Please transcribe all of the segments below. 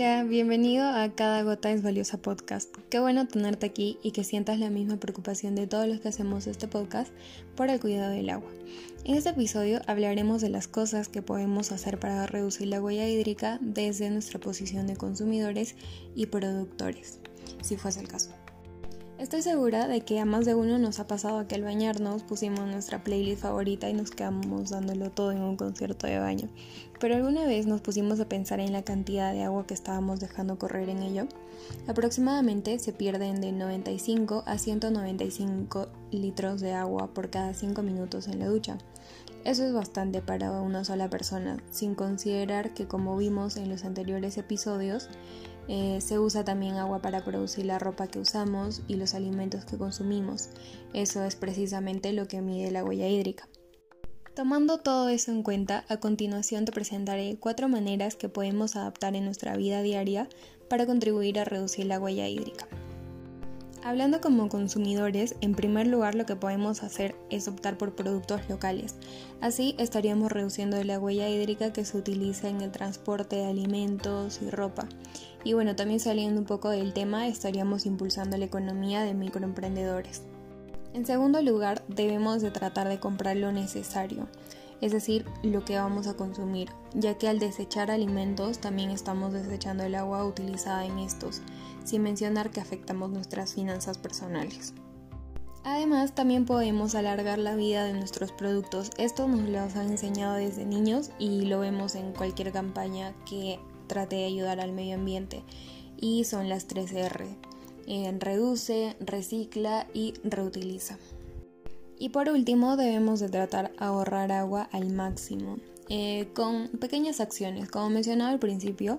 Hola, bienvenido a Cada Gota es Valiosa Podcast. Qué bueno tenerte aquí y que sientas la misma preocupación de todos los que hacemos este podcast por el cuidado del agua. En este episodio hablaremos de las cosas que podemos hacer para reducir la huella hídrica desde nuestra posición de consumidores y productores, si fuese el caso. Estoy segura de que a más de uno nos ha pasado que al bañarnos pusimos nuestra playlist favorita y nos quedamos dándolo todo en un concierto de baño. Pero alguna vez nos pusimos a pensar en la cantidad de agua que estábamos dejando correr en ello. Aproximadamente se pierden de 95 a 195 litros de agua por cada 5 minutos en la ducha. Eso es bastante para una sola persona, sin considerar que como vimos en los anteriores episodios, eh, se usa también agua para producir la ropa que usamos y los alimentos que consumimos. Eso es precisamente lo que mide la huella hídrica. Tomando todo eso en cuenta, a continuación te presentaré cuatro maneras que podemos adaptar en nuestra vida diaria para contribuir a reducir la huella hídrica. Hablando como consumidores, en primer lugar lo que podemos hacer es optar por productos locales. Así estaríamos reduciendo la huella hídrica que se utiliza en el transporte de alimentos y ropa. Y bueno, también saliendo un poco del tema, estaríamos impulsando la economía de microemprendedores. En segundo lugar, debemos de tratar de comprar lo necesario, es decir, lo que vamos a consumir, ya que al desechar alimentos también estamos desechando el agua utilizada en estos sin mencionar que afectamos nuestras finanzas personales. Además, también podemos alargar la vida de nuestros productos. Esto nos lo han enseñado desde niños y lo vemos en cualquier campaña que trate de ayudar al medio ambiente. Y son las 3 R. reduce, recicla y reutiliza. Y por último, debemos de tratar de ahorrar agua al máximo. Eh, con pequeñas acciones. Como mencionaba al principio,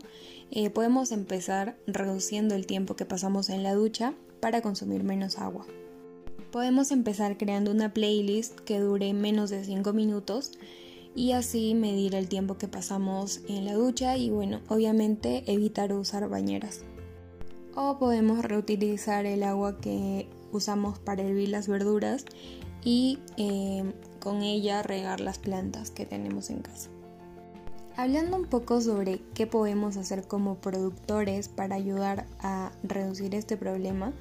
eh, podemos empezar reduciendo el tiempo que pasamos en la ducha para consumir menos agua. Podemos empezar creando una playlist que dure menos de 5 minutos y así medir el tiempo que pasamos en la ducha y bueno, obviamente evitar usar bañeras. O podemos reutilizar el agua que usamos para hervir las verduras y eh, con ella regar las plantas que tenemos en casa. Hablando un poco sobre qué podemos hacer como productores para ayudar a reducir este problema,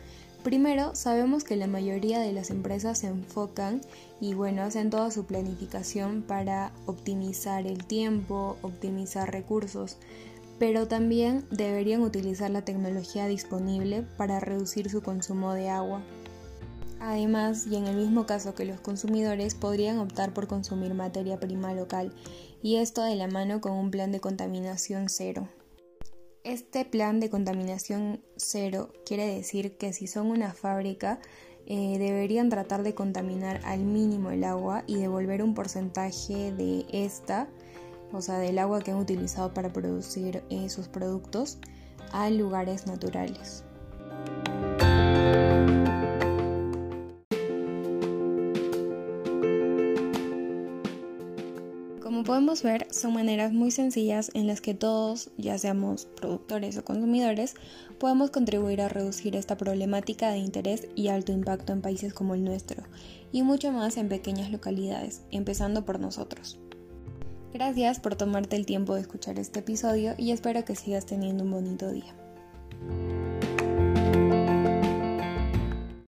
primero sabemos que la mayoría de las empresas se enfocan y bueno, hacen toda su planificación para optimizar el tiempo, optimizar recursos, pero también deberían utilizar la tecnología disponible para reducir su consumo de agua. Además, y en el mismo caso que los consumidores, podrían optar por consumir materia prima local, y esto de la mano con un plan de contaminación cero. Este plan de contaminación cero quiere decir que si son una fábrica, eh, deberían tratar de contaminar al mínimo el agua y devolver un porcentaje de esta, o sea, del agua que han utilizado para producir eh, sus productos, a lugares naturales. Podemos ver, son maneras muy sencillas en las que todos, ya seamos productores o consumidores, podemos contribuir a reducir esta problemática de interés y alto impacto en países como el nuestro, y mucho más en pequeñas localidades, empezando por nosotros. Gracias por tomarte el tiempo de escuchar este episodio y espero que sigas teniendo un bonito día.